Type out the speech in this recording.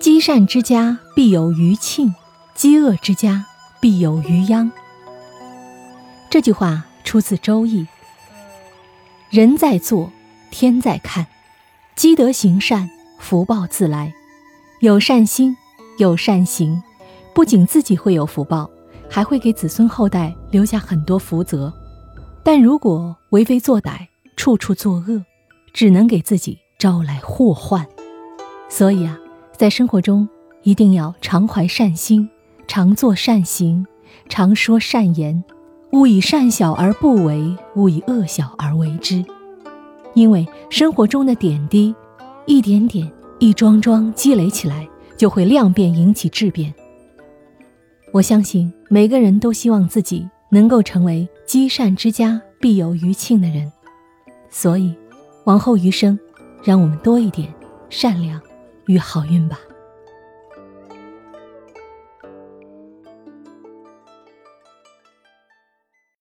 积善之家必有余庆，积恶之家必有余殃。这句话出自《周易》。人在做，天在看，积德行善，福报自来。有善心，有善行，不仅自己会有福报，还会给子孙后代留下很多福泽。但如果为非作歹，处处作恶，只能给自己招来祸患。所以啊。在生活中，一定要常怀善心，常做善行，常说善言，勿以善小而不为，勿以恶小而为之。因为生活中的点滴，一点点、一桩桩积累起来，就会量变引起质变。我相信每个人都希望自己能够成为积善之家必有余庆的人，所以，往后余生，让我们多一点善良。与好运吧。